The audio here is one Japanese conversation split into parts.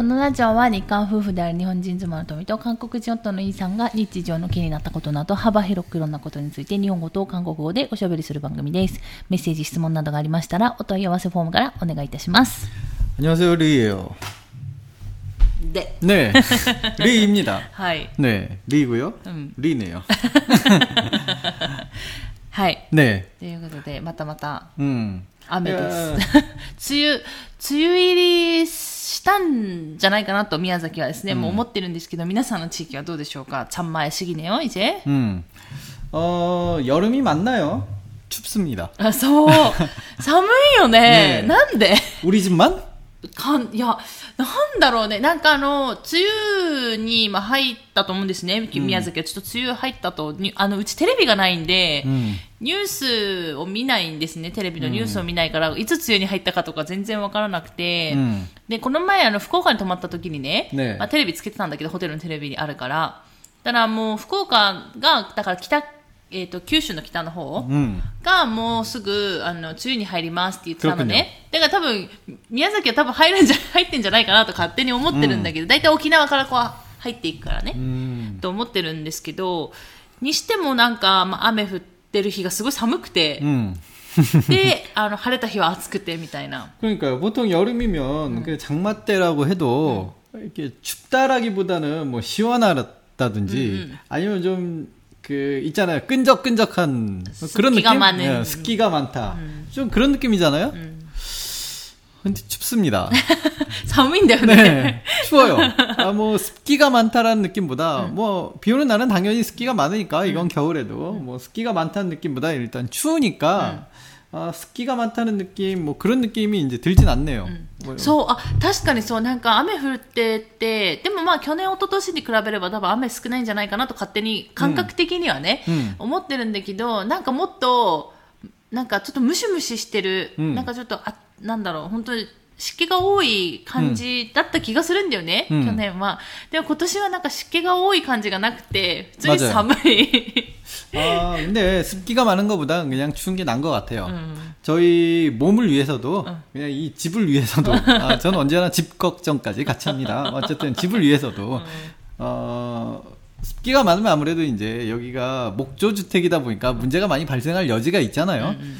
このラジオは日韓夫婦である日本人妻の富と韓国人夫のイさんが日常の気になったことなど幅広くいろんなことについて日本語と韓国語でおしゃべりする番組です。メッセージ、質問などがありましたらお問い合わせフォームからお願いいたします。안녕하세요리예요 네. 네. 리입니다. 하이. 네. 리고요. 음. 리네요. はい。ねということで、またまた、うん。雨です。梅雨、梅雨入り したんじゃないかなと宮崎はですね、もう思ってるんですけど、皆さんの地域はどうでしょうか참마의시기네요이제 음 어여름이맞나요춥습니다 아, そう。寒いよね。なんで우리집만 かん、いや、なんだろうね。なんかあの、梅雨に今入ったと思うんですね。宮崎は。ちょっと梅雨入ったと、あの、うちテレビがないんで、うん、ニュースを見ないんですね。テレビのニュースを見ないから、うん、いつ梅雨に入ったかとか全然わからなくて、うん、で、この前あの、福岡に泊まった時にね、ねまあ、テレビつけてたんだけど、ホテルのテレビにあるから、だからもう福岡が、だから北えーと、九州の北の方がもうすぐあの梅雨に入りますって言ってたのねだから多分宮崎は多分入るんじゃ入ってんじゃないかなと勝手に思ってるんだけど、大、う、体、ん、沖縄からこう入っていくからね、と思ってるんですけどにしてもなんか、まあ、雨降ってる日がすごい寒くて、うん、であの晴れた日は暑くてみたいな。그러니까요보통여름이면음장마때라고해도음이렇게춥다라기보다는뭐시원하다든지음아니면좀 그 있잖아요. 끈적끈적한 그런 느낌. 많은. 네, 습기가 많다. 음. 좀 그런 느낌이잖아요. 음. 근데 춥습니다. 잠인데요. 네. 추워요. 아, 뭐 습기가 많다라는 느낌보다 음. 뭐비 오는 날은 당연히 습기가 많으니까 이건 음. 겨울에도 뭐 습기가 많다는 느낌보다 일단 추우니까 음. 아, 습기가 많다는 느낌, 뭐 그런 느낌이 이제 들진 않네요. 음. 뭐, そう、あ、確かにそう、なんか雨降ってて、でもまあ去年、一昨年に比べれば多分雨少ないんじゃないかなと勝手に感覚的にはね、うん、思ってるんだけど、なんかもっと、なんかちょっとムシムシしてる、なんかちょっと暑かった気がするんだよね、うん、去年は。でも今年はなんか湿気が多い感じがなくて、普通に寒い。 아, 근데 습기가 많은 것보다 그냥 추운 게 나은 것 같아요. 음. 저희 몸을 위해서도 어. 그냥 이 집을 위해서도 아, 저는 언제나 집 걱정까지 같이 합니다. 어쨌든 집을 위해서도 음. 어, 습기가 많으면 아무래도 이제 여기가 목조 주택이다 보니까 문제가 많이 발생할 여지가 있잖아요. 음,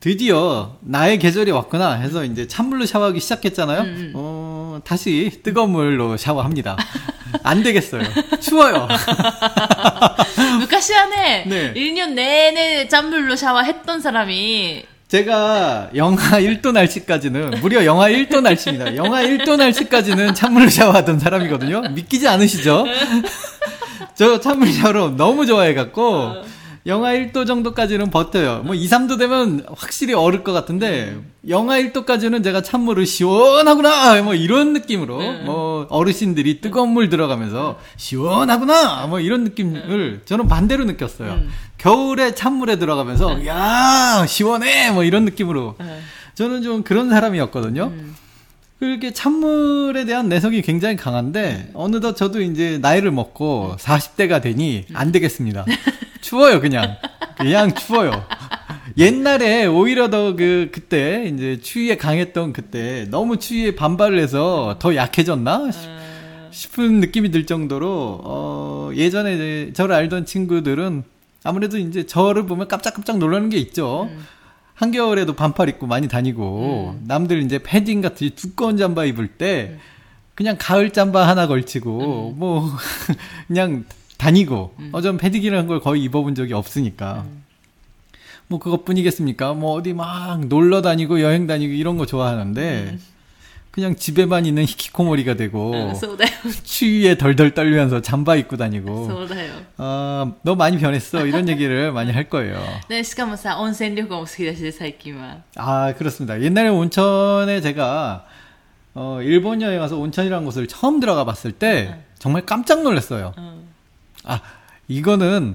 드디어 나의 계절이 왔구나 해서 이제 찬물로 샤워하기 시작했잖아요. 음. 음. 어, 다시 뜨거운 물로 샤워합니다. 안 되겠어요. 추워요. 누카시안에 네. 1년 내내 찬물로 샤워했던 사람이 제가 영하 1도 날씨까지는 무려 영하 1도 날씨입니다. 영하 1도 날씨까지는 찬물로 샤워하던 사람이거든요. 믿기지 않으시죠? 저 찬물 샤워 너무 좋아해 갖고 어. 영하 1도 정도까지는 버텨요. 뭐 2, 3도 되면 확실히 얼을 것 같은데 음. 영하 1도까지는 제가 찬물을 시원하구나 뭐 이런 느낌으로 음. 뭐 어르신들이 뜨거운 물 들어가면서 시원하구나 뭐 이런 느낌을 저는 반대로 느꼈어요. 음. 겨울에 찬물에 들어가면서 야 시원해 뭐 이런 느낌으로 저는 좀 그런 사람이었거든요. 그렇게 찬물에 대한 내성이 굉장히 강한데 어느덧 저도 이제 나이를 먹고 40대가 되니 안 되겠습니다. 추워요, 그냥. 그냥 추워요. 옛날에 오히려 더 그, 그때, 이제 추위에 강했던 그때, 너무 추위에 반발을 해서 더 약해졌나? 싶은 느낌이 들 정도로, 어, 예전에 저를 알던 친구들은 아무래도 이제 저를 보면 깜짝깜짝 놀라는 게 있죠. 음. 한겨울에도 반팔 입고 많이 다니고, 음. 남들 이제 패딩 같은 두꺼운 잠바 입을 때, 음. 그냥 가을 잠바 하나 걸치고, 음. 뭐, 그냥 다니고 음. 어전 패딩이라는 걸 거의 입어본 적이 없으니까 음. 뭐 그것뿐이겠습니까? 뭐 어디 막 놀러 다니고 여행 다니고 이런 거 좋아하는데 음. 그냥 집에만 있는 히키코모리가 되고 추위에 덜덜 떨면서 잠바 입고 다니고 어, 너 많이 변했어 이런 얘기를 많이 할 거예요. 네, 시카모사 온센 료가 오스키다시 사이키마. 아 그렇습니다. 옛날에 온천에 제가 어, 일본 여행 가서 온천이라는 곳을 처음 들어가 봤을 때 정말 깜짝 놀랐어요. 아 이거는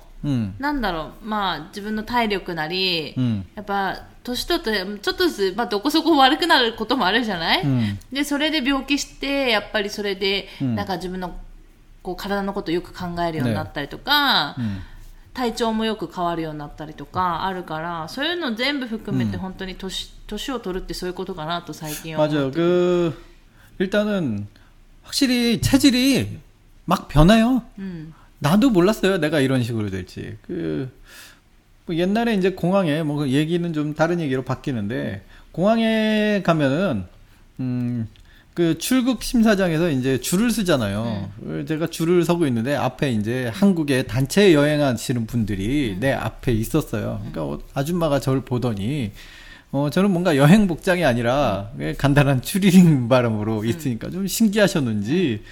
음, なんだろうまあ自分の体力なり、 음, やっぱ年取ってちょっとずつ、まあ、どこそこ悪くなることもあるじゃない、 음, でそれで病気してやっぱりそれで、うんなんか自分のこう体のことをよく考えるようになったりとか、 음. 体調もよく変わるようになったりとかあるからそういうの全部含めてうん本当に年,、年を取るってそういうことかなと最近は思 맞아요. って 그, 일단은, 확실히 체질이 막 변해요. 나도 몰랐어요. 내가 이런 식으로 될지. 그, 뭐 옛날에 이제 공항에, 뭐, 그 얘기는 좀 다른 얘기로 바뀌는데, 공항에 가면은, 음, 그 출국 심사장에서 이제 줄을 쓰잖아요. 제가 줄을 서고 있는데 앞에 이제 한국에 단체 여행하시는 분들이 내 앞에 있었어요. 그러니까 어, 아줌마가 저를 보더니 어 저는 뭔가 여행 복장이 아니라 간단한 추리닝 바람으로 있으니까 좀 신기하셨는지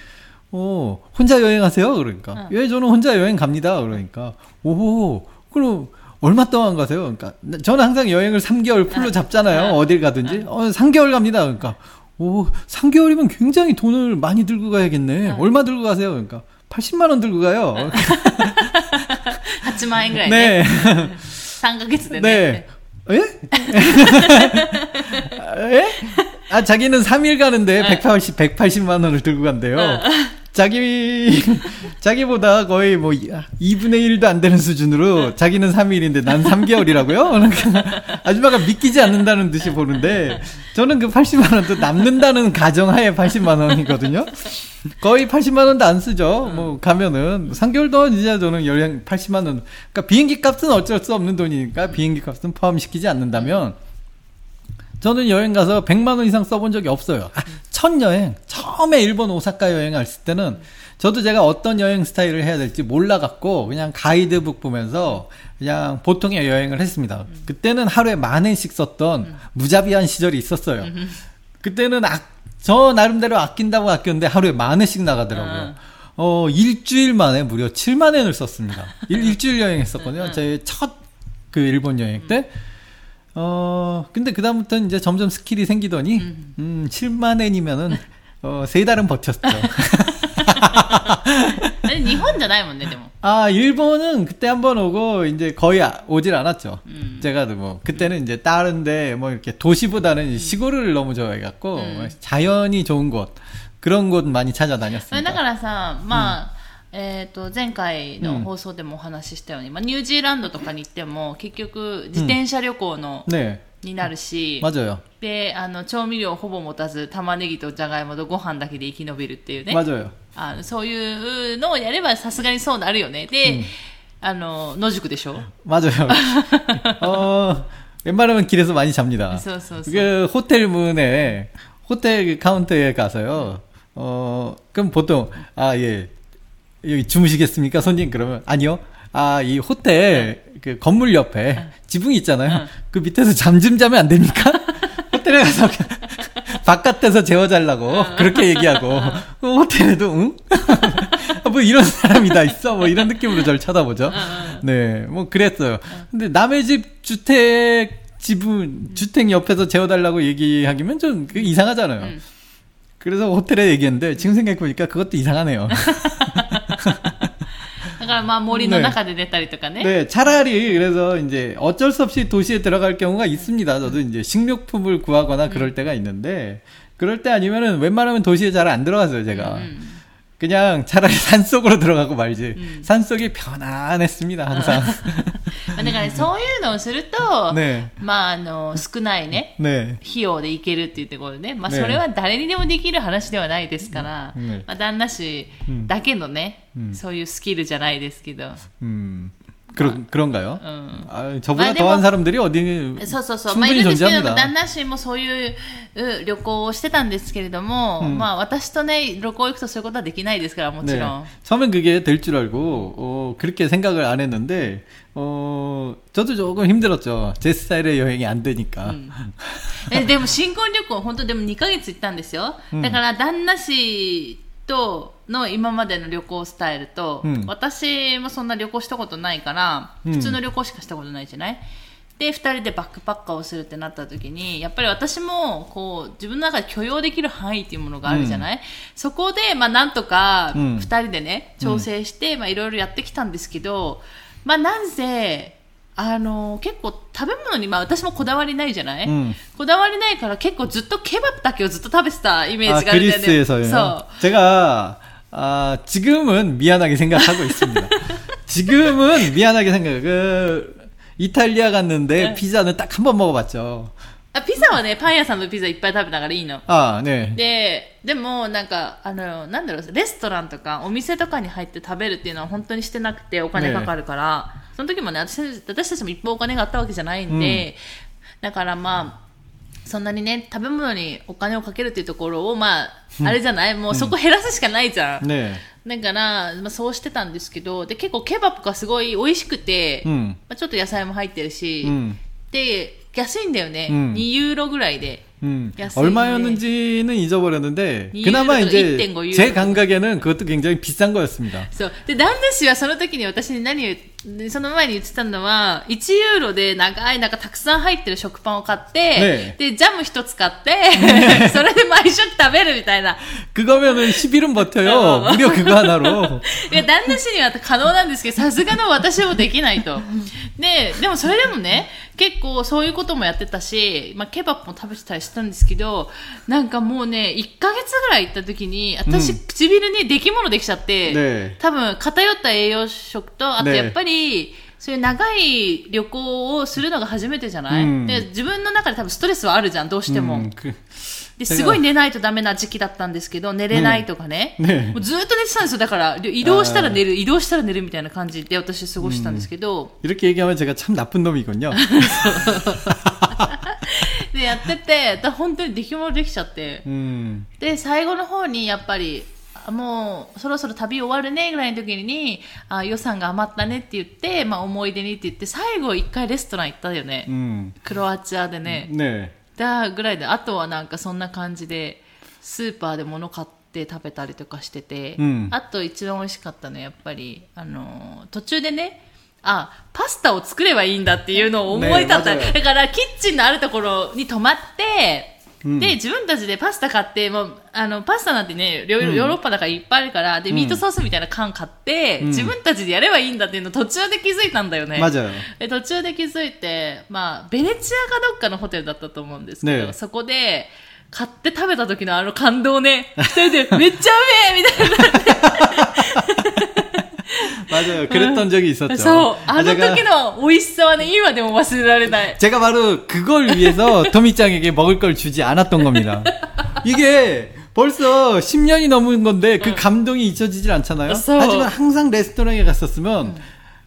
어, 혼자 여행하세요? 그러니까. 어. 예, 저는 혼자 여행 갑니다. 그러니까. 오, 그럼 얼마 동안 가세요? 그러니까. 저는 항상 여행을 3개월 풀로 잡잖아요. 어. 딜 가든지. 어, 3개월 갑니다. 그러니까. 오, 3개월이면 굉장히 돈을 많이 들고 가야겠네. 어. 얼마 들고 가세요? 그러니까. 80만원 들고 가요. 하지만, 그래. 네. 3개월 네. 예? 아, 예? 아, 자기는 3일 가는데 180, 180만 원을 들고 간대요. 자기, 자기보다 거의 뭐 2분의 1도 안 되는 수준으로 자기는 3일인데 난 3개월이라고요? 아줌마가 믿기지 않는다는 듯이 보는데 저는 그 80만 원도 남는다는 가정하에 80만 원이거든요. 거의 80만 원도 안 쓰죠. 뭐 가면은 3개월 동안 진짜 저는 여행 80만 원. 그러니까 비행기 값은 어쩔 수 없는 돈이니까 비행기 값은 포함시키지 않는다면 저는 여행 가서 100만 원 이상 써본 적이 없어요. 아, 첫 여행, 처음에 일본 오사카 여행 갔을 때는 저도 제가 어떤 여행 스타일을 해야 될지 몰라갖고 그냥 가이드북 보면서 그냥 보통의 여행을 했습니다. 그때는 하루에 만 원씩 썼던 무자비한 시절이 있었어요. 그때는 아, 저 나름대로 아낀다고 아꼈는데 하루에 만 원씩 나가더라고요. 어, 일주일 만에 무려 7만 원을 썼습니다. 일, 일주일 여행했었거든요. 제 첫 그 일본 여행 때. 어, 근데 그다음부터는 이제 점점 스킬이 생기더니, 음, 음 7만 엔이면은, 어, 세 달은 버텼죠. 아니, 일본 잖아요 뭔데, 뭐. 아, 일본은 그때 한 번 오고, 이제 거의 아, 오질 않았죠. 음. 제가 뭐, 그때는 이제 다른데, 뭐 이렇게 도시보다는 시골을 너무 좋아해갖고, 자연이 좋은 곳, 그런 곳 많이 찾아다녔어요. 그러니까, えっ、と前回の放送でもお話ししたように、まあ、ニュージーランドとかに行っても結局自転車旅行の、 네, になるし、 맞아요. であの調味料ほぼ持たず玉ねぎとじゃがいもとご飯だけで生き延びるっていうね 맞아요. あのそういうのをやればさすがにそうなるよねで、あの野宿でしょ 맞아요. 어, 웬만하면 길에서 많이 잡니다. そうそうそう 그 호텔 문에 호텔 그 카운터에 가서요. 어 그럼 보통 아 예 여기 주무시겠습니까 손님 그러면 아니요. 아 이 호텔 그 건물 옆에 지붕이 있잖아요. 그 밑에서 잠 좀 자면 안 됩니까? 호텔에 가서 바깥에서 재워달라고 그렇게 얘기하고 그 호텔에도 응? 뭐 이런 사람이 다 있어 뭐 이런 느낌으로 저를 쳐다보죠. 네, 뭐 그랬어요. 근데 남의 집 주택 지분 주택 옆에서 재워달라고 얘기하기면 좀 그게 이상하잖아요. 음. 그래서 호텔에 얘기했는데 지금 생각해 보니까 그것도 이상하네요. だからまあ森の中で寝たりとかね 네, 차라리 그래서 이제 어쩔 수 없이 도시에 들어갈 경우가 있습니다. 저도 이제 식료품을 구하거나 그럴 때가 있는데 그럴 때 아니면은 웬만하면 도시에 잘 안 들어가서요, 제가. 음. 그냥 차라리 산 속으로 들어가고 말지. 산 속이 편안했습니다, 항상. まあだからねそういうのをすると、 네, まああの少ないね 네, 費用で行けるっていうところでね、まあ、ねそれは誰にでもできる話ではないですから、うんまあ、旦那氏だけのね、うんそういうスキルじゃないですけど、 음. 그런 그런가요? うん。 아, 저보다 아, 근데 더한 뭐- 사람들이 어디 そうそうそう。まあ、い 충분히 るんですけども、 존재합니다. 旦那氏もそういうう旅行をしてたんですけれども、うんまあ、私とね、旅行行くとそういうことはできないですから、もち 네. ろん。 처음엔 그게 될 줄 알고 어, 그렇게 생각을 안 했는데 어, 저도 조금 힘들었죠. 제 스타일의 여행이 안 되니까. えでも新婚旅行、本当でも2ヶ月行ったんですよ。うんだから、旦那氏 との今までの旅行スタイルと、うん。私もそんな旅行したことないから、うん。普通の旅行しかしたことないじゃない？で、二人でバックパッカーをするってなった時に、やっぱり私も、こう、自分の中で許容できる範囲っていうものがあるじゃない、そこで、まあ、なんとか、うん。二人でね、調整して、まあ、いろいろやってきたんですけど、まあ、なんせ、あの、結構食べ物に、まあ、私もこだわりないじゃない、うんこだわりないから結構ずっとケバブだけをずっと食べてたイメー 아, ジがあるんだよね。 그리스에서요. そう。 제가 아, 지금은 미안하게 생각하고 있습니다. 지금은 미안하게 생각. 그 이탈리아 갔는데 네. 피자는 딱 한 번 먹어봤죠. あピザはね、パン屋さんのピザいっぱい食べたからいいの。 아, 네. で、でもなんか、あの、なんだろう、レストランとかお店とかに入って食べるっていうのは本当にしてなくてお金かかるから、 その時もね、私私たちも一方お金があったわけじゃないんで、だからまあ、そんなにね、食べ物にお金をかけるっていうところを、まあ、あれじゃないもうそこ減らすしかないじゃん。 네. だから、まあ、そうしてたんですけど、で、結構ケバブがすごい美味しくて、 음. まあ、ちょっと野菜も入ってるし、 음. で、安いんだよね。うん2ユーロぐらいで。 음, 야스인데. 얼마였는지는 잊어버렸는데 이 그나마 유로도 이제 1.5 유로. 제 감각에는 그것도 굉장히 비싼 거였습니다. そう。で、旦那氏はその時に私に何 を言っ、その前に言ってたのは、1ユーロで長い、なんかたくさん入ってる食パンを買って、ねで、ジャム一つ買って、それで毎食食べるみたいな。 그거면은 10일은 버텨요. 어. 무려 그거 하나로. いや、旦那氏には可能なんですけど、さすがの私もできないと。で、でもそれでもね、結構そういうこともやってたし、まあ、ケバブも食べてたりしたんですけど、なんかもうね、1ヶ月ぐらい行った時に、私、うん唇に出来物できちゃって、ね多分偏った栄養食と、あとねやっぱり、 そういう長い旅行をするのが初めてじゃない、うんで自分の中で多分ストレスはあるじゃん、どうしても。 음, 그, ですごい寝ないとダメな時期だったんですけど、寝れないとかね。ねもうずっと寝てたんですよ。だから、移動したら寝る、移動したら寝るみたいな感じで私過ごしたんですけど、 이렇게 얘기하면 제가 참 나쁜 놈이군요. で、やってて、だ本当に出来物できちゃって、 음, で、最後の方にやっぱり、あ もうそろそろ旅終わるねぐらいの時にあ予算が余ったねって言って、まあ、思い出にって言って最後一回レストラン行ったよね、 음, クロアチアでね、 네. だぐらいであとはなんかそんな感じでスーパーで物買って食べたりとかしてて、うん。あと一番美味しかったのはやっぱりあの途中でねあパスタを作ればいいんだっていうのを思い立った、ねえだからキッチンのあるところに泊まってうんで自分たちでパスタ買ってもうあのパスタなんてねヨーヨーロッパだからいっぱいあるからでミートソースみたいな缶買って、うん自分たちでやればいいんだっていうのを途中で気づいたんだよね。 맞아요. で途中で気づいて、まあ、ベネチアかどっかのホテルだったと思うんですけど、ねそこで、買って食べた時のあの感動ね、一人でめっちゃうめえみたい 맞아요. 그랬던 적이 な。 있었죠. そう。あの 제가, 時の美味しさはね、今でも忘れられない。 제가 바로 그걸 위해서 토미짱에게 먹을 걸 주지 않았던 겁니다. 이게 벌써 10년이 넘은 건데 그 감동이 잊혀지질 않잖아요. 그래서- 하지만 항상 레스토랑에 갔었으면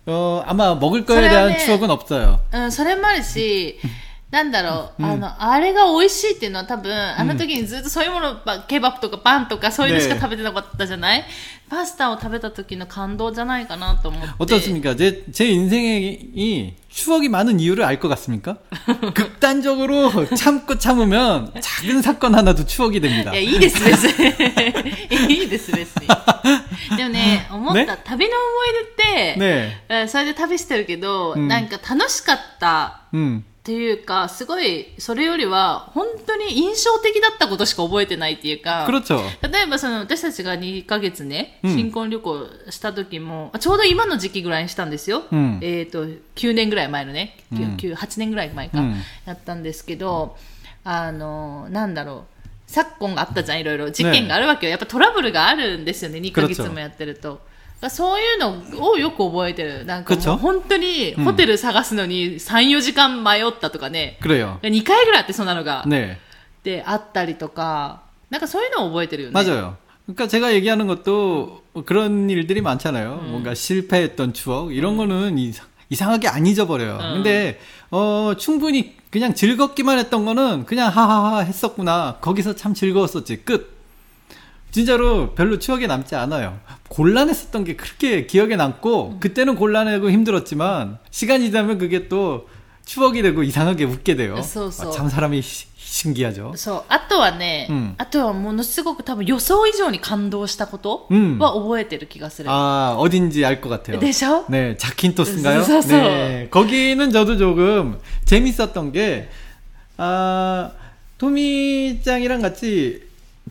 어, 아마 먹을 거에 それは 대한 ね 추억은 없어요. うん、それもあるし、 なんだろう、あの、あれが美味しいっていうのは多分、あの時にずっとそういうもの、ばケバブとかパンとかそういうのしかね食べてなかったじゃない、パスタを食べた時の感動じゃないかなと思って。 어떻습니까? 제, 제 인생이 추억이 많은 이유를 알 것 같습니까? 극단적으로 참고 참으면 작은 사건 하나도 추억이 됩니다. いや、いいです、別に。いいです、別に。でもね、思った、ね旅の思い出って、 네. えーそれで旅してるけど、うんなんか楽しかった 음. っていうか、すごい、それよりは、本当に印象的だったことしか覚えてないっていうか、例えばその、私たちが2ヶ月ね、新婚旅行した時も、ちょうど今の時期ぐらいにしたんですよ。うん、えっ、と、9年ぐらい前のね、9、8年ぐらい前か、やったんですけど、あの、なんだろう、昨今があったじゃん、いろいろ。事件があるわけよ。やっぱトラブルがあるんですよね、2ヶ月もやってると。 だからそういうのをよく覚えてる。なんかも 그쵸 う本当にホテル探すのに3、4時間迷ったとかね。 그래요. 2回ぐらいあって、そんなのが。 네. で、あったりとか、なんかそういうのを覚えてるよね。 맞아요. 그러니까 제가 얘기하는 것도 그런 일들이 많잖아요. 뭔가 실패했던 추억 이런 거는 이 이상하게 안 잊어버려요. 어. 근데 어 충분히 그냥 즐겁기만 했던 거는 그냥 하하하 했었구나. 거기서 참 즐거웠었지. 끝. 진짜로 별로 추억에 남지 않아요. 곤란했었던 게 그렇게 기억에 남고 그때는 곤란하고 힘들었지만 시간이 지나면 그게 또 추억이 되고 이상하게 웃게 돼요. そうそう 아, 참 사람이 시- 신기하죠. そう。あとはね、うんあとはものすごく多分予想以上に感動したことうんは覚えてる気がする。 아 어딘지 알 것 같아요. でしょ 네, 자킨토스인가요? 써서. 네, 거기는 저도 조금 재밌었던 게, 아, 토미짱이랑 같이,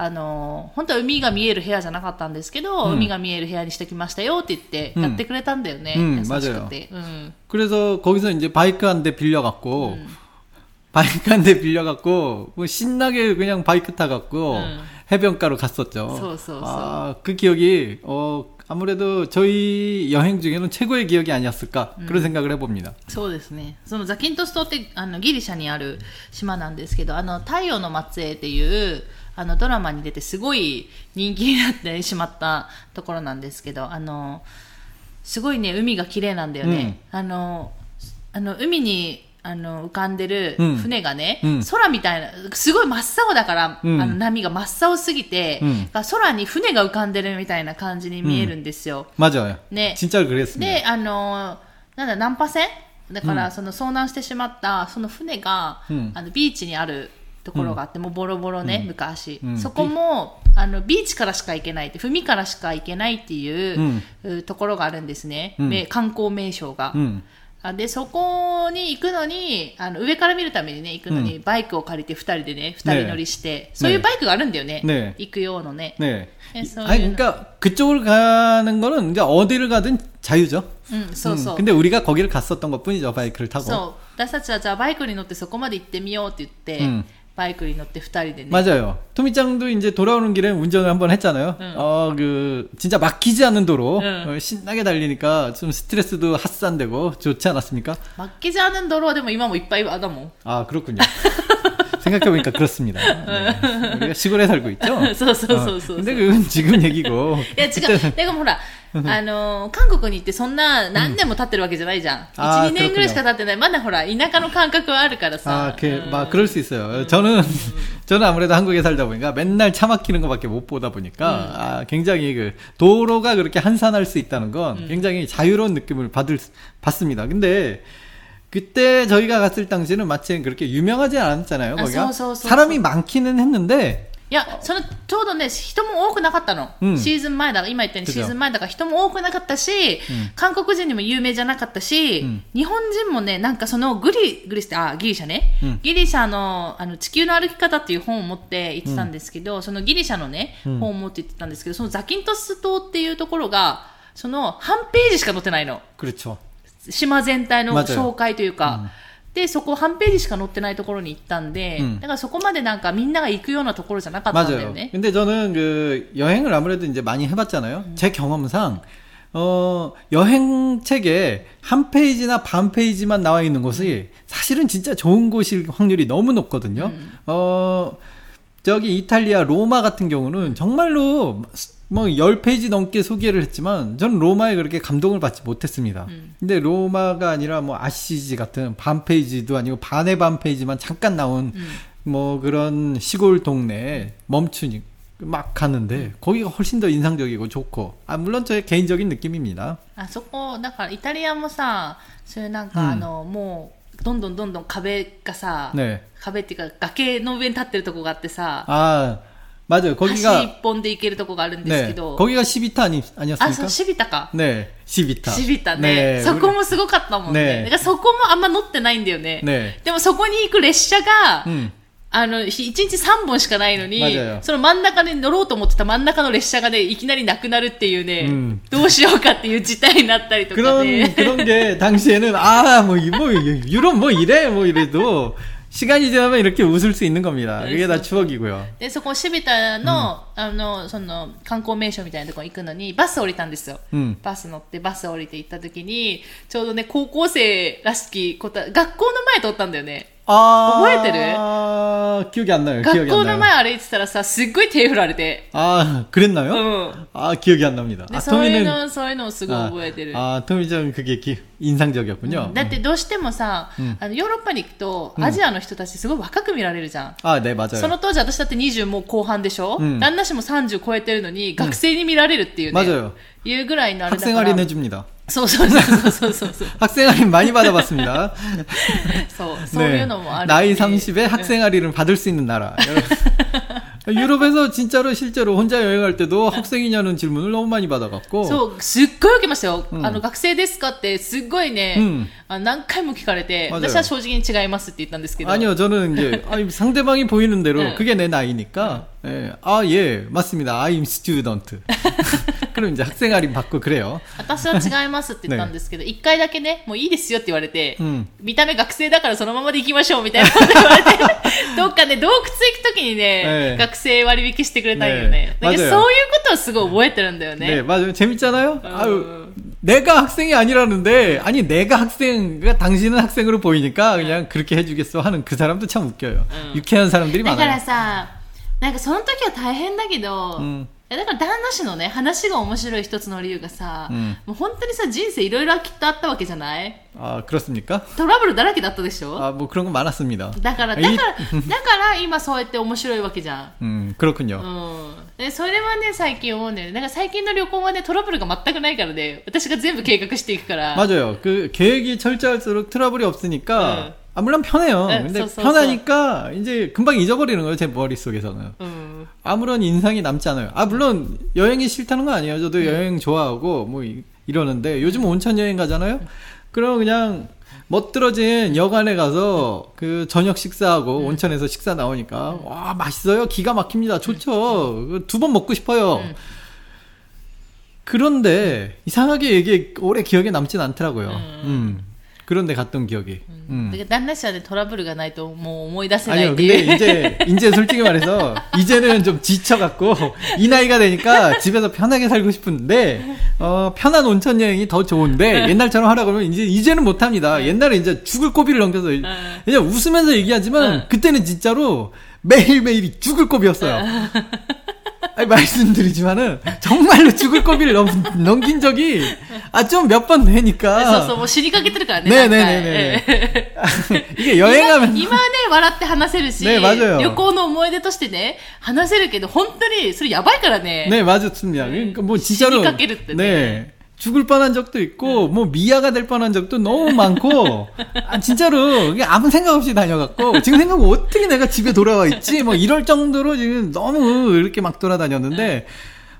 あの、本当は海が見える部屋じゃなかったんですけど、うん海が見える部屋にしてきましたよって言って、うんやってくれたんだよね。うん優しくて。うん。 그래서 거기서 이제 바이크 한 대 빌려갖고 음. 바이크 한 대 빌려갖고 뭐 신나게 그냥 바이크 타갖고 음. 해변가로 갔었죠. 소, 소, 소. 아, 그 기억이 어 아무래도 저희 여행 중에는 최고의 기억이 아니었을까 그런 생각을 해봅니다. そうですね。そのザキントス島ってあのギリシャにある島なんですけど、あの太陽の末裔っていう あのドラマに出てすごい人気になってしまったところなんですけど、あのすごいね海が綺麗なんだよね。あのあの海にあの浮かんでるうん船がね、うん空みたいなすごい真っ青だから、うんあの波が真っ青すぎて、うん空に船が浮かんでるみたいな感じに見えるんですよ。 맞아요. 네. 진짜로 그랬습니다. で、あのーなんだ、難破船だから、その遭難してしまった、その船が、うんあの、ビーチにある ところがあって、もうボロボロね、昔、うんそこも、あの、ビーチからしか行けないって、海からしか行けないっていう、うところがあるんですね。うんめ観光名所が。 음. あで、そこに行くのに、あの、上から見るためにね、行くのに、バイクを借りて二人でね、二人乗りして、そういうバイクがあるんだよね。ね行く用のね。 네. 그래서 아니 그러니까 그쪽을 가는 거는 이제 어디를 가든 자유죠. うん、そうそう。 음, 근데 우리가 거기를 갔었던 것뿐이죠. 바이크를 타고. そう。私たちはじゃあバイクに乗ってそこまで行ってみようって言って、うん バイクに乗って二人でね。 맞아요. 토미짱도 이제 돌아오는 길에 운전을 한번 했잖아요. 응. 어, 그, 진짜 막히지 않는 도로, 응. 어, 신나게 달리니까 좀 스트레스도発散되고 좋지 않았습니까? マッケジャーヌンドローでも今もいっぱいあだもん。 아, 그렇군요. 생각해보니까 그렇습니다. 네. 우리가 시골에 살고 있죠? そうそうそうそう。 어, 근데 그건 지금 얘기고. いや違う。でもほら、あのー韓国に行ってそんな何年も経ってるわけじゃないじゃん。あー1、2年ぐらいしか経ってない。まだほら、田舎の感覚はあるからさ。 아, 그, 막, 그럴 수 있어요. 저는, 저는 아무래도 한국에 살다 보니까 맨날 차 막히는 것밖에 못 보다 보니까, 아, 굉장히 그, 도로가 그렇게 한산할 수 있다는 건 굉장히 자유로운 느낌을 받을, 수- 받습니다. 근데, 그때 저희가 갔을 당시는 마치 그렇게 유명하지 않았잖아요, 아, 거기가. 소, 소, 소, 사람이 많기는 했는데, いや、その、ちょうどね、人も多くなかったの。うんシーズン前だから、今言ったように그죠 シーズン前だから人も多くなかったし、韓国人にも有名じゃなかったし、うん日本人もね、なんかそのグリ、グリスって、あ、ギリシャね。うんギリシャの、あの、地球の歩き方っていう本を持って行ってたんですけど、そのギリシャのね、うん本を持って行ってたんですけど、そのザキントス島っていうところが、その半ページしか載ってないの。 그렇죠. 島全体の 맞아요 紹介というか、で、そこ半ページしか載ってないところに行ったんで、うんだからそこまでなんかみんなが行くようなところじゃなかったんだよ 맞아요. ね。 근데 저는 그 여행을 아무래도 이제 많이 해봤잖아요. 제 경험상 어 여행 책에 한 페이지나 반 페이지만 나와 있는 곳이 사실은 진짜 좋은 곳일 확률이 너무 높거든요. 어 저기 이탈리아 로마 같은 경우는 정말로 뭐 10페이지 넘게 소개를 했지만 저는 로마에 그렇게 감동을 받지 못했습니다. 근데 로마가 아니라 뭐 아시지 같은 반 페이지도 아니고 반의 반 페이지만 잠깐 나온 뭐 그런 시골 동네에 멈추니 막 가는데 거기가 훨씬 더 인상적이고 좋고 아 물론 저의 개인적인 느낌입니다. あそこ、だからイタリアもさ、そういうなんか、うんあの、もう、どんどんどんどん壁がさ、 네. 壁っていうか崖の上に立ってるとこがあってさ、 아 맞아요. 橋 거기가 一本で行けるとこがあるんですけ 네 ど、 거기가 시비타 아니 あ、 아니었습니까? そう、シビタか。 네 시비타. シビタね。 네, そこもすごかったもんね。ねだからそこもあんま乗ってないんだよね。ねでもそこに行く列車が、 음. あの、ひ一日3本しかないのに맞아요、その真ん中に乗ろうと思ってた真ん中の列車がね、いきなりなくなるっていうね、うんどうしようかっていう事態になったりとか 그런 ね。 그런 게 당시에는 아뭐 뭐 유럽 뭐 이래 뭐 이래도 시간이 지나면 이렇게 웃을 수 있는 겁니다. 그게 다 추억이고요. で、そこ、シビタの、あの、その、観光名所みたいなところ行くのに、バス降りたんですよ。うんバス乗って、バス降りて行った時に、ちょうどね、高校生らしき子た、学校の前通ったんだよね。 아, 뭐해야 기억이 안 나요. 学 기억이 校 안 の 나요. 前歩いてたらさ、すっごい手振られて。 아, 그랬나요? うん。 아, 기억이 안 납니다. で、 아, そういう 토미는 の、そういうのをすごい覚えてる。 아, 토미짱 그게 기, 인상적이었군요. だってどうしてもさ、あのヨーロッパに行くと、アジアの人たちすごい若く見られるじゃん。 아, 네, 맞아요. その当時私だって20もう後半でしょ、うん旦那氏も30超えてるのに、学生に見られるっていうね。 맞아요. いうぐらいのあれだか 학생 ら。 할인 해줍니다. そうそうそうそうそうそう。 학생 할인 많이 받아봤습니다. そう、そういうのもある。 나이 30에 학생 할인을 받을 수 있는 나라. 유럽에서 진짜로 실제로 혼자 여행할 때도 학생이냐는 질문을 너무 많이 받아갖고 そう、すっごい受けましたよ。あの、学生ですかって、すっごいね、うんあ何回も聞かれて、 맞아요 私は正直に違いますって言ったんですけど。 아니요, 저는 이제 아니, 상대방이 보이는 대로 응. 그게 내 나이니까 예, 아 예, 맞습니다. I'm student. 그럼 이제 학생 할인 받고 그래요. 私は違いますって言ったんですけど、一、回だけね、もういいですよって言われて、うん見た目学生だからそのままで行きましょうみたいなこと言われて、どっかね、洞窟行くときにね、ええ学生割引してくれたんよね。ねだけど맞아요 そういうことをすごい覚えてるんだよね。 네, 맞아요. 재밌잖아요. 어. 아유, 내가 학생이 아니라는데 아니 내가 학생, 그러니까 당신은 학생으로 보이니까 그냥 그렇게 해주겠어 하는 그 사람도 참 웃겨요. 응. 유쾌한 사람들이 だから 많아요. さ、なんかその時は大変だけど、うんい やだから旦那氏のね、話が面白い一つの理由がさ、うんもう本当にさ、人生いろいろきっとあったわけじゃない 아 그렇습니까? トラブルだらけだったでしょ 아 뭐 그런 거 많았습니다. だから、だ 이 から、だから今そうやって面白いわけじゃん。 음 그렇군요. うん。で、それはね、最近思うんだよね。なんか最近の旅行はね、トラブルが全くないからね、私が全部計画していくから。 맞아요. 그 계획이 철저할수록 트러블이 없으니까 응. 아 물론 편해요. 응, 근데 써, 써, 편하니까 이제 금방 잊어버리는 거예요. 제 머릿속에서는. うん。 아무런 인상이 남지 않아요. 아 물론 여행이 싫다는 거 아니에요. 저도 여행 좋아하고 뭐 이, 이러는데 요즘 온천 여행 가잖아요. 그럼 그냥 멋들어진 여관에 가서 그 저녁 식사하고 온천에서 식사 나오니까 와 맛있어요. 기가 막힙니다. 좋죠. 두 번 먹고 싶어요. 그런데 이상하게 이게 오래 기억에 남진 않더라고요. 음. 그런데 갔던 기억이. 음. 음. 그러니까 단나씨한테 토라블이가 나이도 뭐, 뭐 오모이다세 아니요, 근데 이제 이제 솔직히 말해서 이제는 좀 지쳐갖고 이 나이가 되니까 집에서 편하게 살고 싶은데 어, 편한 온천 여행이 더 좋은데 옛날처럼 하라 그러면 이제 이제는 못합니다. 네. 옛날에 이제 죽을 고비를 넘겨서 네. 그냥 웃으면서 얘기하지만 네. 그때는 진짜로 매일 매일이 죽을 고비였어요. 아니, 말씀드리지만은, 정말로 죽을 고비를 넘, 넘긴 적이, 아, 좀 몇 번 そう되니까. そう、もう死にかけてるからね。ねえ何回ねえねええ 이게 여행하면. 今はね、笑って話せるし、ね맞아요 旅行の思い出としてね、話せるけど、本当にそれやばいからね。 네, 맞습니다. 그러니까 뭐 진짜로 시니까끼를 때, 네. 죽을 뻔한 적도 있고 뭐 미아가 될 뻔한 적도 너무 많고. 아, 진짜로 아무 생각 없이 다녀갔고 지금 생각하면 어떻게 내가 집에 돌아와 있지? 뭐 이럴 정도로 지금 너무 이렇게 막 돌아다녔는데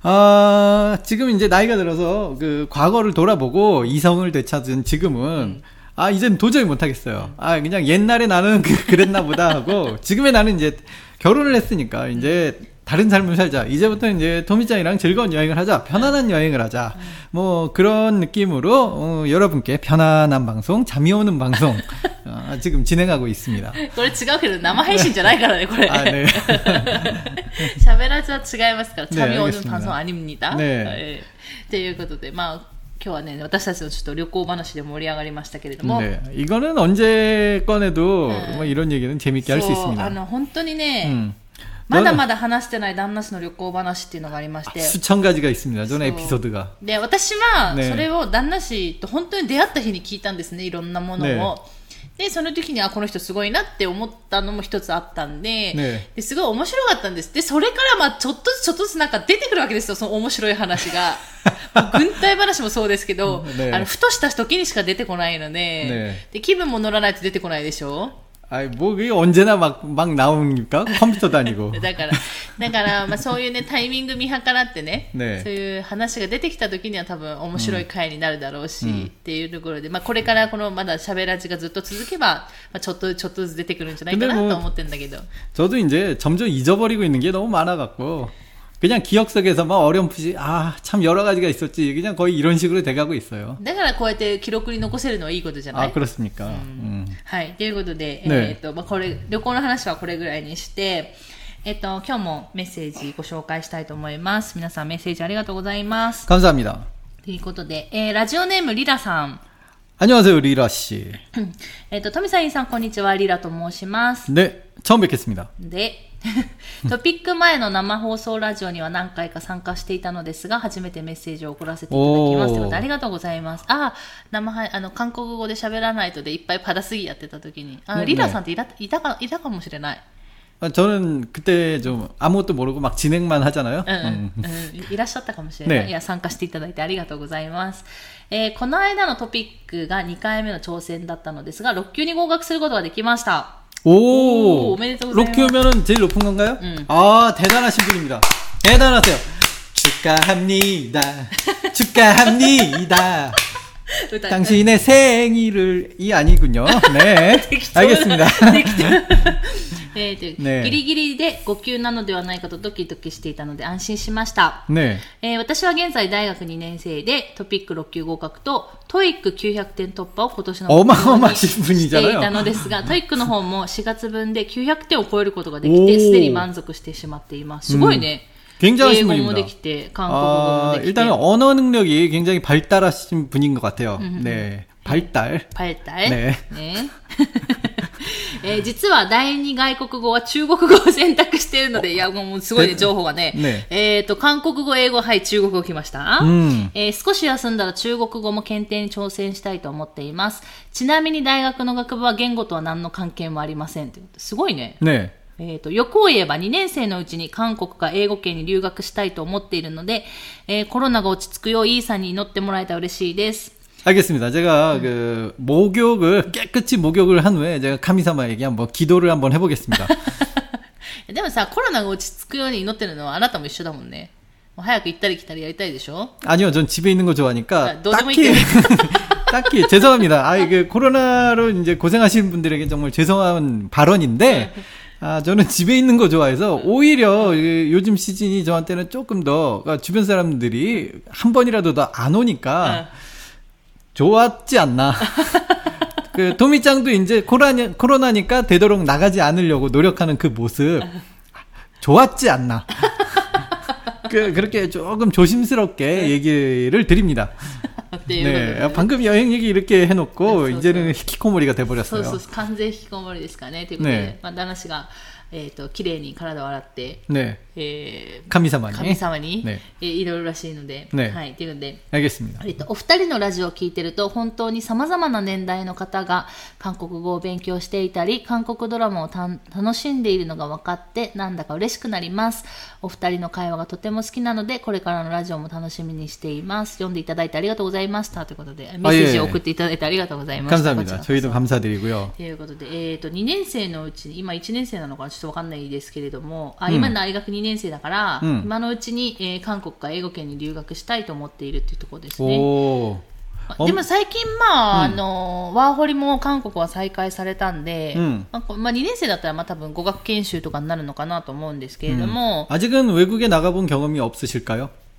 아 지금 이제 나이가 들어서 그 과거를 돌아보고 이성을 되찾은 지금은 아 이젠 도저히 못하겠어요. 아 그냥 옛날에 나는 그, 그랬나 보다 하고 지금의 나는 이제 결혼을 했으니까 이제 다른 삶을 살자. 이제부터 이제 토미짱이랑 즐거운 여행을 하자. 편안한 여행을 하자. 뭐 그런 느낌으로 어, 여러분께 편안한 방송, 잠이 오는 방송 어, 지금 진행하고 있습니다. これ違うけど、生配信じゃないからね、これ。 아, 네. 喋らずは違いますから、ねチャミオ 알겠 ヌ 습니다 パンソンアニムニタ。ねえーということで、まあ、今日はね、私たちのちょっと旅行話で盛り上がりましたけれども、 네. 이거는 언제 꺼내도 네. 뭐 이런 얘기는 재밌게 할 수 そうあ 있습니다. の、本当にね、 음. まだまだ話してない旦那氏の旅行話っていうのがありまして、 수천 가지가 있습니다. 저는 소- 에피소드가. で、私は、ねそれを旦那氏と本当に出会った日に聞いたんですね、いろんなものを。で、その時に、あ、この人すごいなって思ったのも一つあったんで、ねですごい面白かったんです。で、それから、まあ、ちょっとずつちょっとずつなんか出てくるわけですよ、その面白い話が。もう軍隊話もそうですけど、ねあの、ふとした時にしか出てこないので、ねで、気分も乗らないと出てこないでしょ 아이, 뭐, 그게 언제나 막, 막 나옵니까? 컴퓨터도 아니고. だから、だから、まあそういうね、タイミング見計らってね、ねそういう話が出てきた時には多分面白い回になるだろうし、っていうところで、まあこれからこのまだ喋らじがずっと続けば、まあちょっと、ちょっとずつ出てくるんじゃないかなでもと思ってんだけど。 저도 이제 점점 잊어버리고 있는 게 너무 많아갖고, 그냥 기억 속에서 막 어렴풋이, 아, 참 여러 가지가 있었지. 그냥 거의 이런 식으로 돼가고 있어요. だからこうやって記録に残せるのはいいことじゃない 아, 그렇습니까? 음. はい。ということで、ねえっ、と、まあ、これ、旅行の話はこれぐらいにして、えっ、と、今日もメッセージご紹介したいと思います。皆さんメッセージありがとうございます。 감사합니다. ということで、えーラジオネームリラさん。 안녕하세요, 리라 씨. えっ、と、富澤さん、こんにちは。リラと申します。 네, 처음 뵙겠습니다. で、 トピック前の生放送ラジオには何回か参加していたのですが、初めてメッセージを送らせていただきます。ありがとうございます。あ、生あの、韓国語で喋らないとでいっぱいパダすぎやってた時に、あ、リラさんっていた、いたか、いたかもしれない。저는 그때 좀 아무것도 모르고 막 진행만 하잖아 요. 응, ん.이らっしゃったかもしれない.いや、参加していただいてありがとうございます. 에, この間のトピックが2回目の挑戦だったのですが、6級に合格することができました。 오, 오 로키 오면은 제일 높은 건가요? 음. 아 대단하신 분입니다. 대단하세요. 축하합니다. 축하합니다. 당신의 생일을 이 아니군요. 네, 알겠습니다. えー、ね、ギリギリで5級なのではないかとドキドキしていたので安心しました。ねえ。ー、私は現在大学2年生でトピック6級合格と TOEIC 900点突破を今年のおまおましぶにしていたのですが、 TOEIC の方も4月分で900点を超えることができて、すでに満足してしまっています。すごいね。うん굉장히 신 분입니 다. 아, 일단은 언어 능력이 굉장히 발달하신 분인 것 같아 요. 네. 발 달. 발 달. ねえ. えー実は第二外国語は中国語を選択しているので、いや、もうすごいね、で情報がね。ねえっ、と、韓国語、英語、はい、中国語来ました。うんえー少し休んだら中国語も検定に挑戦したいと思っています。ちなみに大学の学部は言語とは何の関係もありません。すごいね。 네, えっ、と、欲を言えば2年生のうちに韓国か英語圏に留学したいと思っているので、えーコロナが落ち着くようイーさんに祈ってもらえたら嬉しいです。 알겠습니다. 제가 그 목욕을 깨끗이 목욕을 한 후에 제가 카미사마에게 한번 기도를 한번 해보겠습니다. でもさ、コロナが落ち着くように祈ってるのはあなたも一緒だもんね。もう早く行ったり来たりやりたいでしょ 아니요, 전 집에 있는 거 아, 좋아하니까 너도 딱히 딱히 죄송합니다. 아 이게 코로나로 이제 고생하시는 분들에게 정말 죄송한 발언인데. 아, 저는 집에 있는 거 좋아해서 오히려 이 요즘 시즌이 저한테는 조금 더 그러니까 주변 사람들이 한 번이라도 더 안 오니까 좋았지 않나. 그 도미짱도 이제 코로나 코로나니까 되도록 나가지 않으려고 노력하는 그 모습 좋았지 않나. 그 그렇게 조금 조심스럽게 얘기를 드립니다. っていうことで 네, 방금 여행 얘기 이렇게 해놓고 네, 이제는 히키코모리가 そう 돼버렸어요. そうそう、完全引きこもりですからね。ということで、ねまあ、旦那氏が、えっ、と、綺麗に体を洗って、 네, えー 카미사마니. 神様に、ねえー祈るらしいので、ねはい、ということで、 알겠습니다. えっと、お二人のラジオを聞いてると本当に様々な年代の方が韓国語を勉強していたり韓国ドラマをたん楽しんでいるのが分かってなんだか嬉しくなりますお二人の会話がとても好きなのでこれからのラジオも楽しみにしています読んでいただいてありがとうございましたということでメッセージを送っていただいてありがとうございました、 감사합니다. こちらこそ 저희도 감사드리고요. ということで、えっ、と、2年生のうちに、今1年生なのかなちょっとわかんないですけれども、あ、今大学2年 生だから、うん今のうちに、えー韓国か英語圏に留学したいと思っているっていうところですね。 오, でも最近、まあ、あの、ワーホリも韓国は再開されたんで、うんまあこまあ、2年生だったら、まあ多分語学研修とかになるのかなと思うんですけれども、 아직은 외국에 나가본 경험이 없으실까요?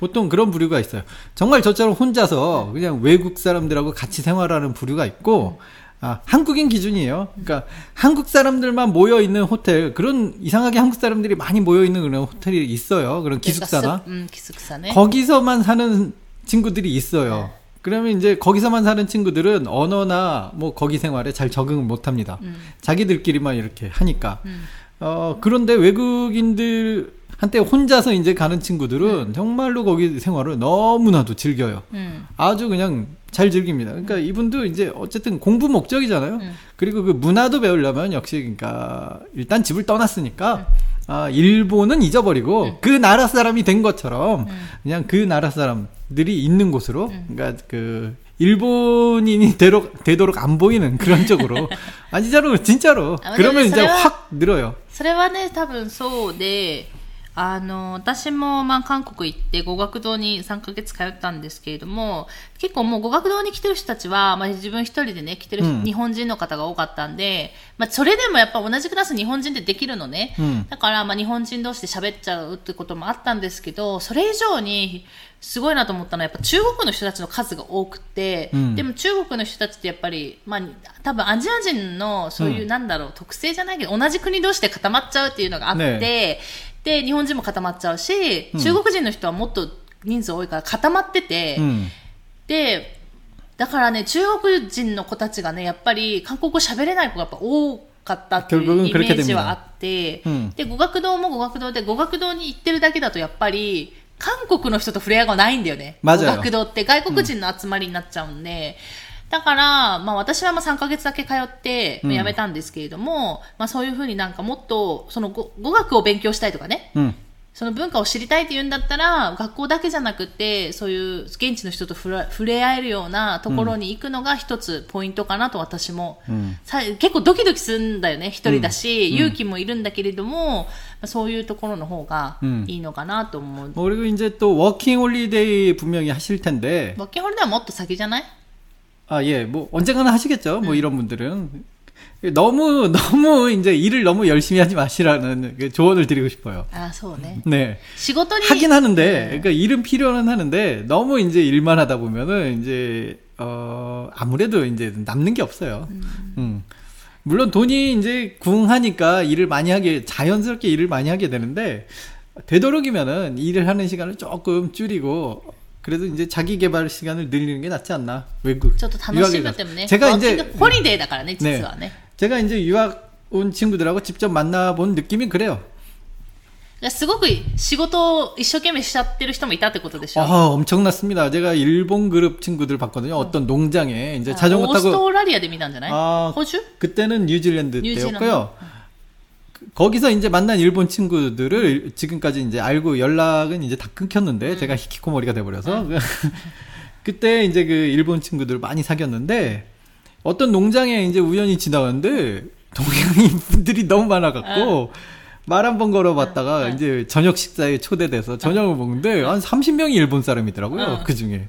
보통 그런 부류가 있어요. 정말 저처럼 혼자서 네. 그냥 외국 사람들하고 같이 생활하는 부류가 있고 네. 아, 한국인 기준이에요. 그러니까 한국 사람들만 모여 있는 호텔 그런 이상하게 한국 사람들이 많이 모여 있는 그런 호텔이 있어요. 그런 그러니까 기숙사나 음, 기숙사네. 거기서만 사는 친구들이 있어요. 네. 그러면 이제 거기서만 사는 친구들은 언어나 뭐 거기 생활에 잘 적응을 못 합니다. 음. 자기들끼리만 이렇게 하니까. 음. 어, 그런데 외국인들 한때 혼자서 이제 가는 친구들은 정말로 거기 생활을 너무나도 즐겨요. 음. 아주 그냥 잘 즐깁니다. 그러니까 이분도 이제 어쨌든 공부 목적이잖아요. 음. 그리고 그 문화도 배우려면 역시 그러니까 일단 집을 떠났으니까 아, 일본은 잊어버리고 그 나라 사람이 된 것처럼 그냥 그 나라 사람들이 있는 곳으로 그러니까 그 일본인이 되도록, 되도록 안 보이는 그런 쪽으로 아 진짜로 진짜로 아, 그러면 이제 왜냐면 확 늘어요. それはね、多分そうで、 あの、私もまあ韓国行って語学堂に3ヶ月通ったんですけれども、結構もう語学堂に来てる人たちは、まあ自分一人でね、来てるうん。日本人の方が多かったんで、まあそれでもやっぱ同じクラス日本人ってできるのね。うん。だからまあ日本人同士で喋っちゃうってこともあったんですけど、それ以上にすごいなと思ったのはやっぱ中国の人たちの数が多くて、うん。でも中国の人たちってやっぱり、まあ多分アジア人のそういう、うん。なんだろう、特性じゃないけど、同じ国同士で固まっちゃうっていうのがあって、ねで、日本人も固まっちゃうし、中国人の人はもっと人数多いから固まってて、うん、で、だからね、中国人の子たちがね、やっぱり韓国語喋れない子がやっぱ多かったっていうイメージはあって、うん、で、語学堂も語学堂で、語学堂に行ってるだけだとやっぱり、韓国の人と触れ合いがないんだよね。語学堂って外国人の集まりになっちゃうんで、うんだから、まあ私はまあ3ヶ月だけ通って、まあうん辞めたんですけれども、まあそういうふうになんかもっと、その語語学を勉強したいとかね、うん。その文化を知りたいって言うんだったら、学校だけじゃなくて、そういう現地の人と触れ触れ合えるようなところに行くのが一つポイントかなと私も、うんさ結構ドキドキするんだよね、一人だし、うん勇気もいるんだけれども、まあそういうところの方がうんいいのかなと思う。 뭐 그리고 이제 또 워킹 홀리데이 분명히 하실 텐데 バッキンホルダーはもっと先じゃない 아, 예, 뭐, 언젠가는 하시겠죠. 뭐, 네. 이런 분들은. 너무, 너무, 이제, 일을 너무 열심히 하지 마시라는 그 조언을 드리고 싶어요. 아, 소네. 네. 직업더니... 하긴 하는데, 네. 그러니까 일은 필요는 하는데, 너무 이제 일만 하다 보면은, 이제, 어, 아무래도 이제 남는 게 없어요. 음. 음. 물론 돈이 이제 궁하니까 일을 많이 하게, 자연스럽게 일을 많이 하게 되는데, 되도록이면은 일을 하는 시간을 조금 줄이고, 그래도 이제 자기 개발 시간을 늘리는 게 낫지 않나 외국 저도 단어 실패 때문에 제가 이제 호리데이다からね 네. 네. 제가 이제 유학 온 친구들하고 직접 만나본 느낌이 그래요. 그すごく一生懸命しちゃってる人もいたってことでしょ 아, 엄청났습니다. 제가 일본 그룹 친구들 봤거든요. 어떤 농장에 이제 자전거 타고 오스트레일리아 데미단잖아요. 호주? 그때는 뉴질랜드, 뉴질랜드 때였고요. 응. 거기서 이제 만난 일본 친구들을 지금까지 이제 알고 연락은 이제 다 끊겼는데 제가 히키코모리가 돼버려서 그때 이제 그 일본 친구들 많이 사귀었는데 어떤 농장에 이제 우연히 지나갔는데 동양인 분들이 너무 많아갖고 말 한 번 걸어봤다가 응. 이제 저녁 식사에 초대돼서 저녁을 먹는데 한 30명이 일본 사람이더라고요. 응. 그 중에.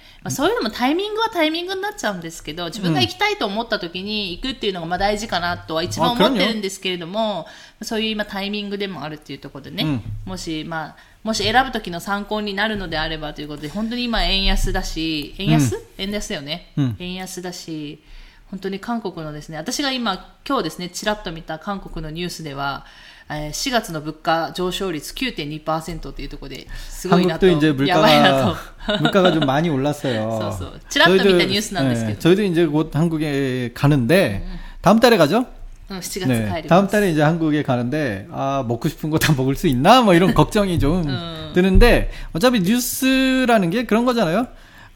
まあ、そういうのもタイミングはタイミングになっちゃうんですけど、自分が行きたいと思った時に行くっていうのがまあ大事かなとは一番思ってるんですけれども、そういう今タイミングでもあるっていうところでね、うん、もし、まあ、もし選ぶ時の参考になるのであればということで、本当に今円安だし、円安、うん、円安だよね、うん、円安だし、本当に韓国のですね、私が今、今日ですね、ちらっと見た韓国のニュースでは、4月の物価上昇率9.2%というところですごいなと。やばいなと。 물가가 좀 많이 올랐어요. 저희도, 네, 저희도 이제 곧 한국에 가는데 다음 달에 가죠? 네, 다음 달에 이제 한국에 가는데 아 먹고 싶은 거 다 먹을 수 있나 뭐 이런 걱정이 좀 음. 드는데 어차피 뉴스라는 게 그런 거잖아요.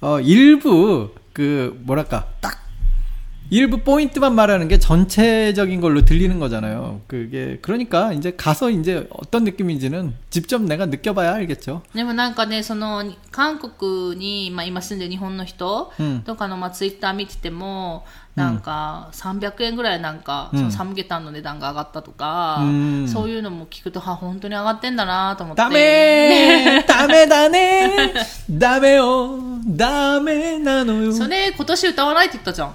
어 일부 그 뭐랄까 딱 일부 포인트만 말하는 게 전체적인 걸로 들리는 거잖아요. 그게, 그러니까 이제 가서 이제 어떤 느낌인지는 직접 내가 느껴봐야 알겠죠. でもなんかね、その、韓国に、まあ今住んでる日本の人うんとかの、まあツイッター見てても、なんか300円ぐらいなんか、うんそのサムゲタンの値段が上がったとか、うんそういうのも聞くと、は、本当に上がってんだなと思って。 다메! 다메, 다네! 다메요! 다메, 나노요. それ今年歌わないって言ったじゃん。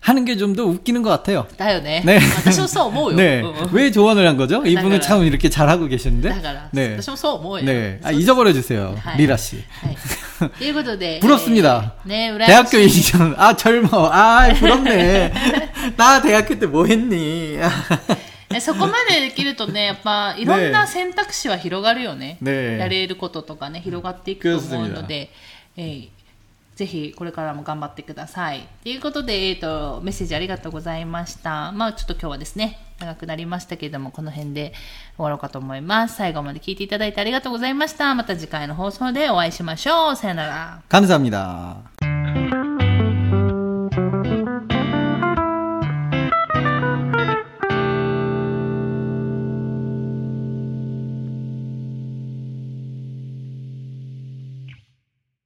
하는 게 좀 더 웃기는 것 같아요. だよね。 네. 私もそう思うよ。 네. うんうん 왜 조언을 한 거죠? 이분은 나가라. 참 이렇게 잘하고 계시는데. だから、 네. 私もそう思うよ。 네. 아, そう 잊어버려 주세요. 하이. 리라 씨. はい。ということで。 부럽습니다. えーね、羨ま 대학교 しい 이전, 아, 젊어. 아, 부럽네. 나 대학교 때 뭐 했니? えそこまでできるとね、やっぱいろんな選択肢は広がるよね。ねやれることとかね、広がっていくと思うので、えー ぜひこれからも頑張ってください。ということで、えっ、と、メッセージありがとうございました。まあちょっと今日はですね、長くなりましたけれども、この辺で終わろうかと思います。最後まで聞いていただいてありがとうございました。また次回の放送でお会いしましょう。さよなら。 감사합니다.